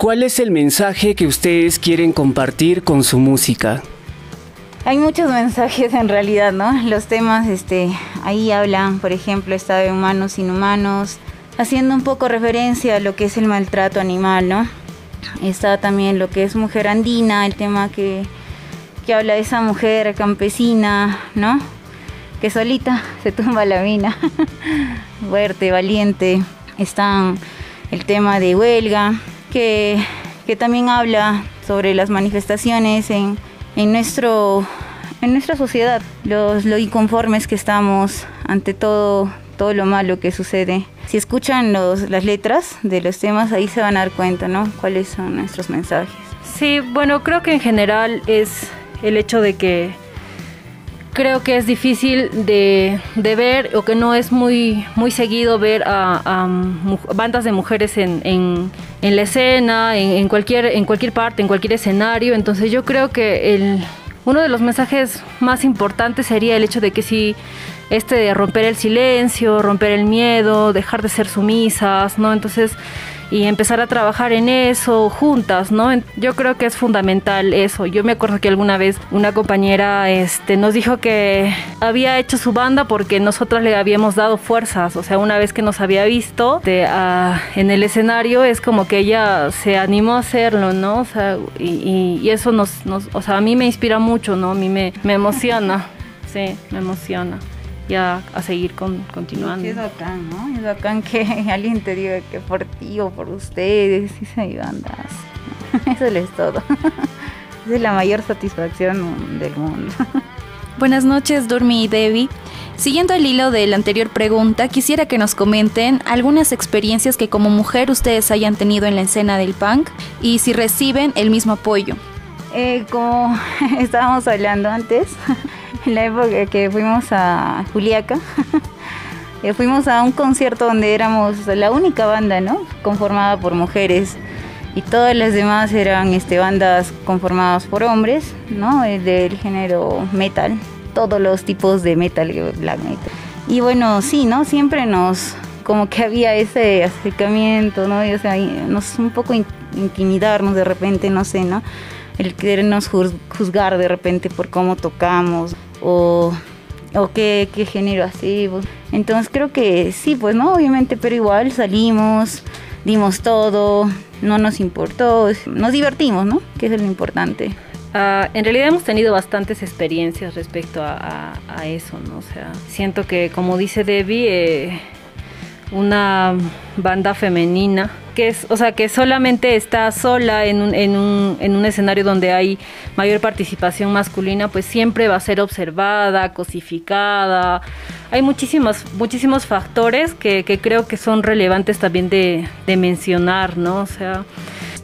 Speaker 3: ¿Cuál es el mensaje que ustedes quieren compartir con su música?
Speaker 11: Hay muchos mensajes en realidad, ¿no? Los temas, este, ahí hablan, por ejemplo, está de humanos inhumanos, haciendo un poco referencia a lo que es el maltrato animal, ¿no? Está también lo que es mujer andina, el tema que, que habla de esa mujer campesina, ¿no? Que solita *laughs* se tumba la mina, *laughs* fuerte, valiente. Está el tema de huelga, que, también habla sobre las manifestaciones en, nuestro, en nuestra sociedad, los, lo inconformes que estamos ante todo, todo lo malo que sucede. Si escuchan los, las letras de los temas, ahí se van a dar cuenta, ¿no? Cuáles son nuestros mensajes.
Speaker 12: Sí, bueno, creo que en general es el hecho de que creo que es difícil de, ver o que no es muy, muy seguido ver a, bandas de mujeres en, en, la escena, en, cualquier, en cualquier parte, en cualquier escenario. Entonces yo creo que el, uno de los mensajes más importantes sería el hecho de que si este de romper el silencio, romper el miedo, dejar de ser sumisas, ¿no? Entonces y empezar a trabajar en eso juntas, ¿no? Yo creo que es fundamental eso. Yo me acuerdo que alguna vez una compañera este, nos dijo que había hecho su banda porque nosotras le habíamos dado fuerzas, o sea, una vez que nos había visto de, en el escenario es como que ella se animó a hacerlo, ¿no? O sea, y, eso nos, nos, o sea, a mí me inspira mucho, ¿no? A mí me, me emociona, sí, me emociona a, seguir con, continuando.
Speaker 11: es bacán, ¿no? Es bacán que *laughs* alguien te diga que por ti o por ustedes, y se andas. *laughs* Eso es todo. *laughs* es la mayor satisfacción del mundo.
Speaker 8: Buenas noches, Durmi y Debbie. Siguiendo el hilo de la anterior pregunta, quisiera que nos comenten algunas experiencias que como mujer ustedes hayan tenido en la escena del punk y si reciben el mismo apoyo.
Speaker 11: Eh, como estábamos hablando antes, en *laughs* la época que fuimos a Juliaca, *laughs* eh, fuimos a un concierto donde éramos la única banda, ¿no? Conformada por mujeres y todas las demás eran este, bandas conformadas por hombres, ¿no? Eh, del género metal, todos los tipos de metal, black metal. Y bueno, sí, ¿no? Siempre nos, como que había ese acercamiento, ¿no? o sea, nos un poco intimidarnos de repente, no sé, ¿no? El querernos juzgar de repente por cómo tocamos o, o qué, qué género hacemos. Entonces creo que sí, pues, ¿no? Obviamente, pero igual salimos, dimos todo, no nos importó, nos divertimos, ¿no? Que es lo importante.
Speaker 12: Uh, en realidad hemos tenido bastantes experiencias respecto a, eso, ¿no? O sea, siento que, como dice Debbie, eh, una banda femenina que es, o sea, que solamente está sola en un, en, un, en un escenario donde hay mayor participación masculina, pues siempre va a ser observada, cosificada. Hay muchísimos, muchísimos factores que, que creo que son relevantes también de, de mencionar, ¿no? O sea,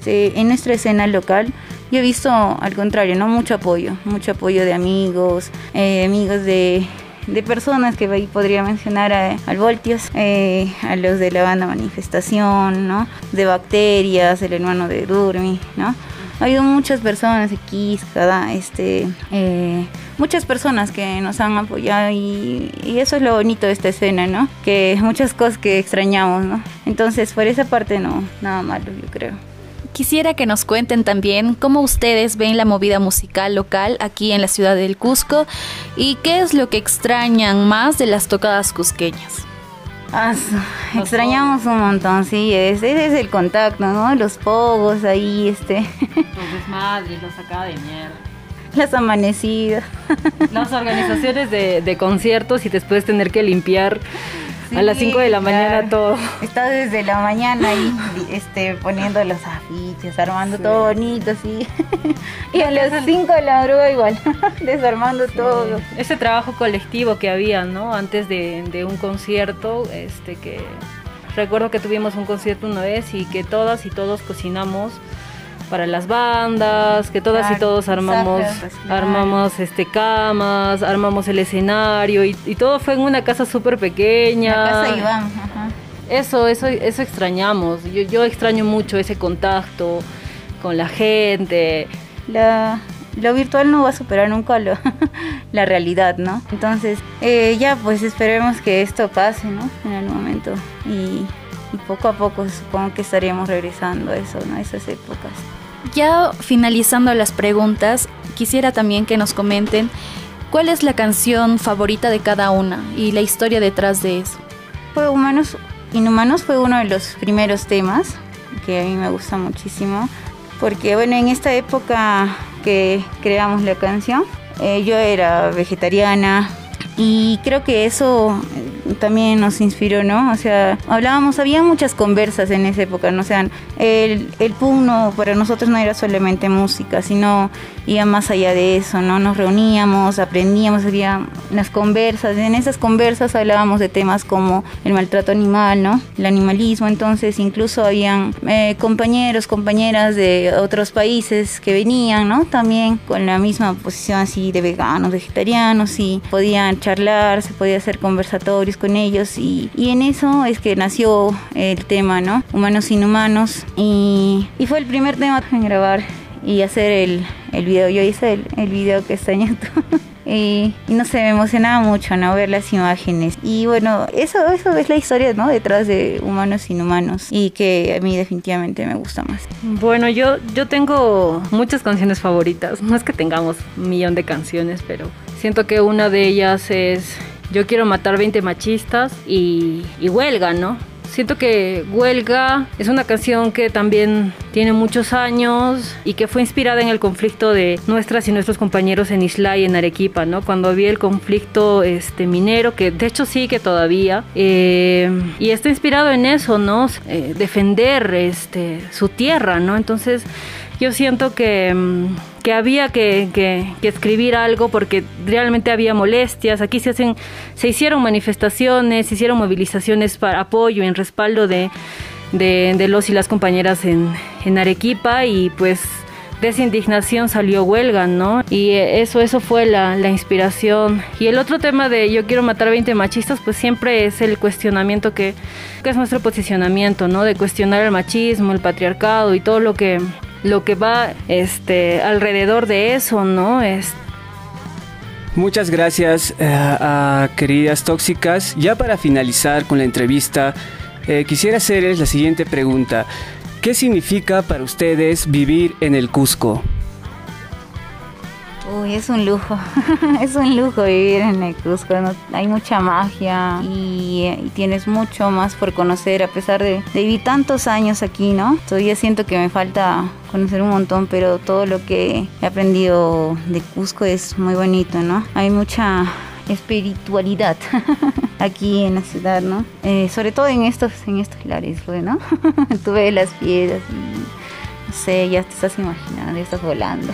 Speaker 11: sí, en nuestra escena local yo he visto al contrario, ¿no? Mucho apoyo, mucho apoyo de amigos, eh, amigos de, de, personas que ahí podría mencionar a, al Voltios, eh, a los de la banda Manifestación, ¿no? De Bacterias, el hermano de Durmi, ¿no? Ha habido muchas personas aquí, cada, este, eh, muchas personas que nos han apoyado y, y, eso es lo bonito de esta escena, ¿no? Que *laughs* muchas cosas que extrañamos, ¿no? Entonces, por esa parte no, nada malo, yo creo.
Speaker 8: Quisiera que nos cuenten también cómo ustedes ven la movida musical local aquí en la ciudad del Cusco y qué es lo que extrañan más de las tocadas cusqueñas.
Speaker 11: Ah, extrañamos un montón, sí, ese es el contacto, ¿no? Los pogos ahí, este.
Speaker 10: Los desmadres, los acá de mierda.
Speaker 11: Las amanecidas.
Speaker 12: Las organizaciones de, de conciertos y después tener que limpiar Sí, a las 5 de la mañana todo.
Speaker 11: Está desde la mañana ahí este, poniendo los afiches, armando sí. todo bonito, así. *laughs* y a las 5 de la madrugada igual, *laughs* desarmando sí. todo.
Speaker 12: Ese trabajo colectivo que había, ¿no? Antes de, de, un concierto, este que recuerdo que tuvimos un concierto una vez y que todas y todos cocinamos para las bandas, que todas y todos armamos armamos este camas, armamos el escenario y, y todo fue en una casa súper pequeña.
Speaker 11: La casa Iván. Ajá.
Speaker 12: Eso, eso, eso extrañamos. Yo, yo extraño mucho ese contacto con la gente.
Speaker 11: La, lo virtual no va a superar nunca lo, *laughs* la realidad, ¿no? Entonces, eh, ya pues esperemos que esto pase, ¿no? En el momento. Y, y poco a poco supongo que estaríamos regresando a eso, ¿no? A esas épocas.
Speaker 8: Ya finalizando las preguntas, quisiera también que nos comenten cuál es la canción favorita de cada una y la historia detrás de eso.
Speaker 11: Humanos Inhumanos fue uno de los primeros temas que a mí me gusta muchísimo porque bueno, en esta época que creamos la canción, eh, yo era vegetariana y creo que eso también nos inspiró, ¿no? O sea, hablábamos, había muchas conversas en esa época, ¿no? O sea, el, el PUM para nosotros no era solamente música, sino iba más allá de eso, ¿no? Nos reuníamos, aprendíamos, había unas conversas, en esas conversas hablábamos de temas como el maltrato animal, ¿no? El animalismo, entonces incluso habían eh, compañeros, compañeras de otros países que venían, ¿no? También con la misma posición así de veganos, vegetarianos, y podían charlar, se podía hacer conversatorios con ellos y, y, en eso es que nació el tema, ¿no? Humanos inhumanos y, y fue el primer tema en grabar y hacer el, el video. Yo hice el, el video que está en YouTube. *laughs* Y, no sé, me emocionaba mucho, ¿no? Ver las imágenes. Y bueno, eso, eso es la historia, ¿no? Detrás de Humanos Inhumanos. Y que a mí definitivamente me gusta más.
Speaker 12: Bueno, yo, yo tengo muchas canciones favoritas. No es que tengamos un millón de canciones, pero siento que una de ellas es Yo quiero matar 20 machistas y, Huelga, ¿no? Siento que Huelga es una canción que también tiene muchos años y que fue inspirada en el conflicto de nuestras y nuestros compañeros en Isla y en Arequipa, ¿no? Cuando había el conflicto este, minero, que de hecho sigue todavía, eh, y está inspirado en eso, ¿no? Eh, defender este, su tierra, ¿no? Entonces yo siento que, mm, que había que, que, escribir algo porque realmente había molestias. Aquí se hacen, se hicieron manifestaciones, se hicieron movilizaciones para apoyo en respaldo de, de, de los y las compañeras en, en Arequipa y pues de esa indignación salió huelga, ¿no? Y eso, eso fue la, la, inspiración. Y el otro tema de yo quiero matar a 20 machistas, pues siempre es el cuestionamiento que, que es nuestro posicionamiento, ¿no? De cuestionar el machismo, el patriarcado y todo lo que, lo que va este, alrededor de eso, ¿no? Es...
Speaker 3: Muchas gracias eh, queridas tóxicas. Ya para finalizar con la entrevista, eh, quisiera hacerles la siguiente pregunta. ¿Qué significa para ustedes vivir en el Cusco?
Speaker 11: Uy, es un lujo, *laughs* es un lujo vivir en el Cusco, hay mucha magia y, tienes mucho más por conocer a pesar de, de, vivir tantos años aquí, ¿no? Todavía siento que me falta conocer un montón, pero todo lo que he aprendido de Cusco es muy bonito, ¿no? Hay mucha espiritualidad *laughs* aquí en la ciudad, ¿no? Eh, sobre todo en estos, en estos lares, ¿no? *laughs* Tú ves las piedras y, no sé, ya te estás imaginando, ya estás volando.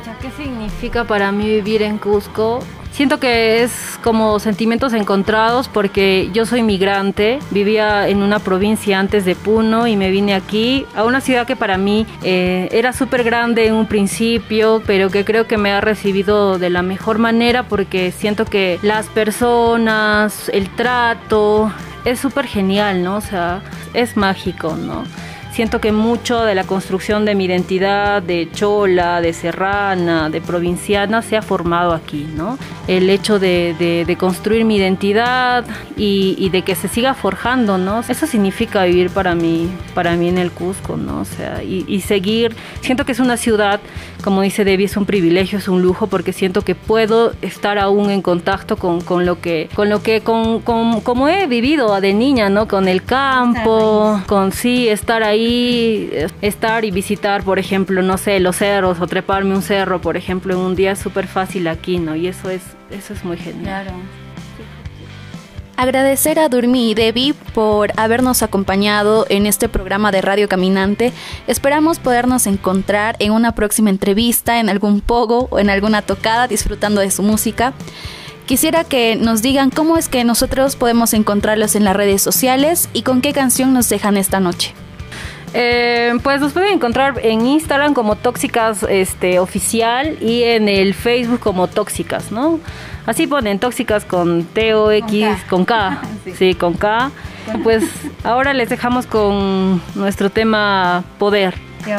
Speaker 12: Pucha, ¿qué significa para mí vivir en Cusco? Siento que es como sentimientos encontrados porque yo soy migrante, vivía en una provincia antes de Puno y me vine aquí a una ciudad que para mí eh, era súper grande en un principio, pero que creo que me ha recibido de la mejor manera porque siento que las personas, el trato, es súper genial, ¿no? O sea, es mágico, ¿no? Siento que mucho de la construcción de mi identidad de chola, de serrana, de provinciana se ha formado aquí, ¿no? El hecho de, de, de construir mi identidad y, y, de que se siga forjando, ¿no? Eso significa vivir para mí, para mí en el Cusco, ¿no? O sea, y, y seguir, siento que es una ciudad, como dice Debbie, es un privilegio, es un lujo, porque siento que puedo estar aún en contacto con, con lo que, con lo que, con, con, como he vivido de niña, ¿no? Con el campo, con sí, estar ahí estar y visitar, por ejemplo, no sé, los cerros o treparme un cerro, por ejemplo, en un día es súper fácil aquí, ¿no? Y eso es, eso es muy genial.
Speaker 1: Claro. Agradecer a Durmi y Debbie por habernos acompañado en este programa de Radio Caminante. Esperamos podernos encontrar en una próxima entrevista, en algún pogo o en alguna tocada disfrutando de su música. Quisiera que nos digan cómo es que nosotros podemos encontrarlos en las redes sociales y con qué canción nos dejan esta noche.
Speaker 12: Eh, pues nos pueden encontrar en Instagram como Tóxicas este, Oficial y en el Facebook como Tóxicas, ¿no? Así ponen Tóxicas con T-O-X, con K, con K. *laughs* sí. sí, con K. Pues ahora les dejamos con nuestro tema Poder. Yo.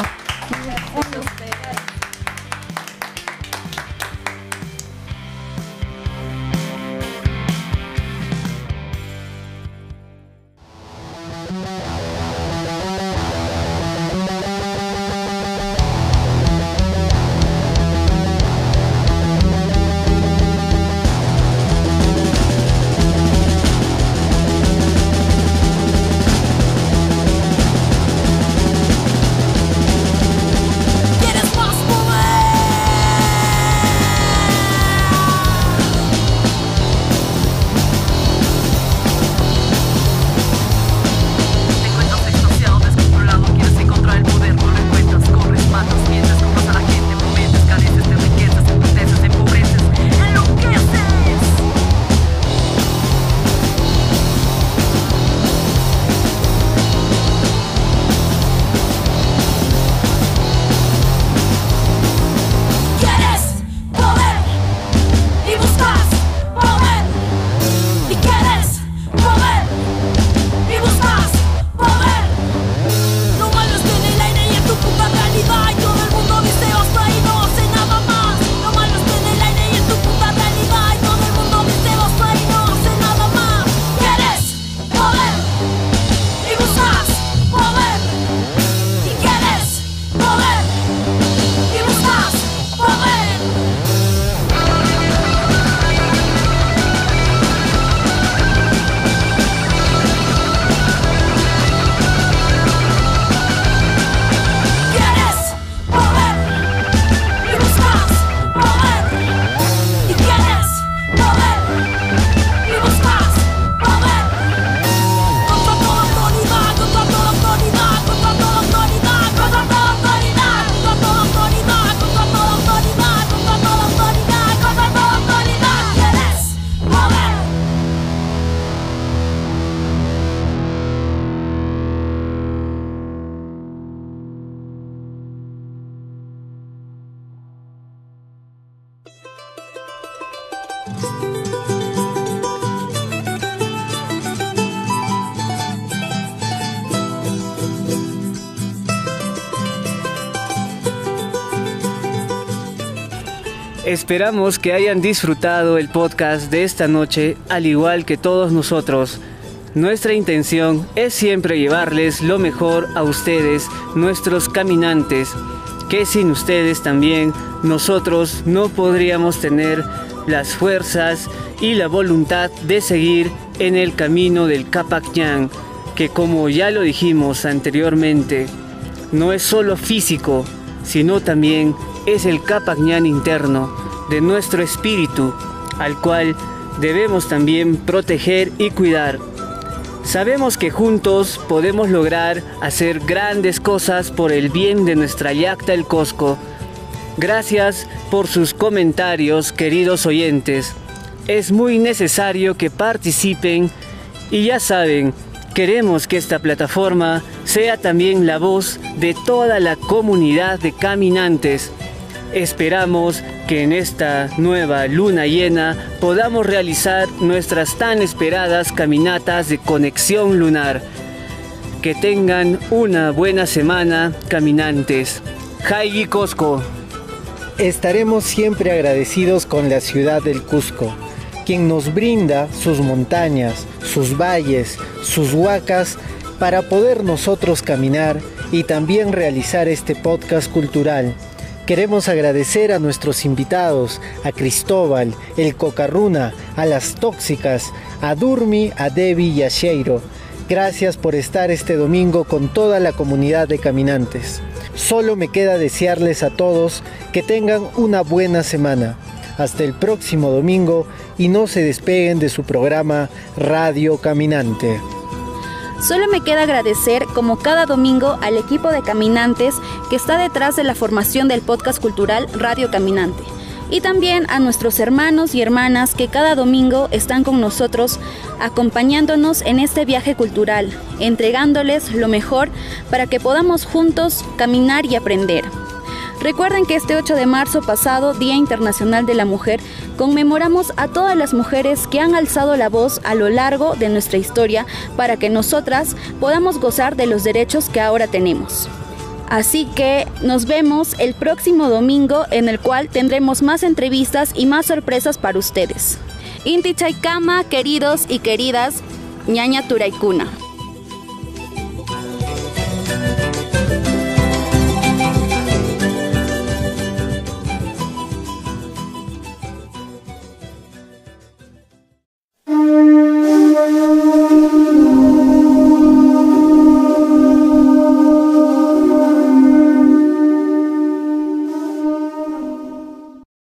Speaker 3: Esperamos que hayan disfrutado el podcast de esta noche, al igual que todos nosotros. Nuestra intención es siempre llevarles lo mejor a ustedes, nuestros caminantes, que sin ustedes también nosotros no podríamos tener las fuerzas y la voluntad de seguir en el camino del Capac que como ya lo dijimos anteriormente, no es solo físico, sino también es el Capagñán interno de nuestro espíritu, al cual debemos también proteger y cuidar. Sabemos que juntos podemos lograr hacer grandes cosas por el bien de nuestra Yacta el Cosco. Gracias por sus comentarios, queridos oyentes. Es muy necesario que participen y ya saben, queremos que esta plataforma sea también la voz de toda la comunidad de caminantes Esperamos que en esta nueva luna llena podamos realizar nuestras tan esperadas caminatas de conexión lunar. Que tengan una buena semana, caminantes. Jaigi Cosco.
Speaker 2: Estaremos siempre agradecidos con la ciudad del Cusco, quien nos brinda sus montañas, sus valles, sus huacas, para poder nosotros caminar y también realizar este podcast cultural Queremos agradecer a nuestros invitados, a Cristóbal, el Cocarruna, a las Tóxicas, a Durmi, a Debbie y a Sheiro. Gracias por estar este domingo con toda la comunidad de caminantes. Solo me queda desearles a todos que tengan una buena semana. Hasta el próximo domingo y no se despeguen de su programa Radio Caminante.
Speaker 8: Solo me queda agradecer, como cada domingo, al equipo de caminantes que está detrás de la formación del podcast cultural Radio Caminante. Y también a nuestros hermanos y hermanas que cada domingo están con nosotros acompañándonos en este viaje cultural, entregándoles lo mejor para que podamos juntos caminar y aprender. Recuerden que este 8 de marzo pasado, Día Internacional de la Mujer, conmemoramos a todas las mujeres que han alzado la voz a lo largo de nuestra historia para que nosotras podamos gozar de los derechos que ahora tenemos. Así que nos vemos el próximo domingo en el cual tendremos más entrevistas y más sorpresas para ustedes. Inti Chaikama, queridos y queridas, ñaña Turaikuna.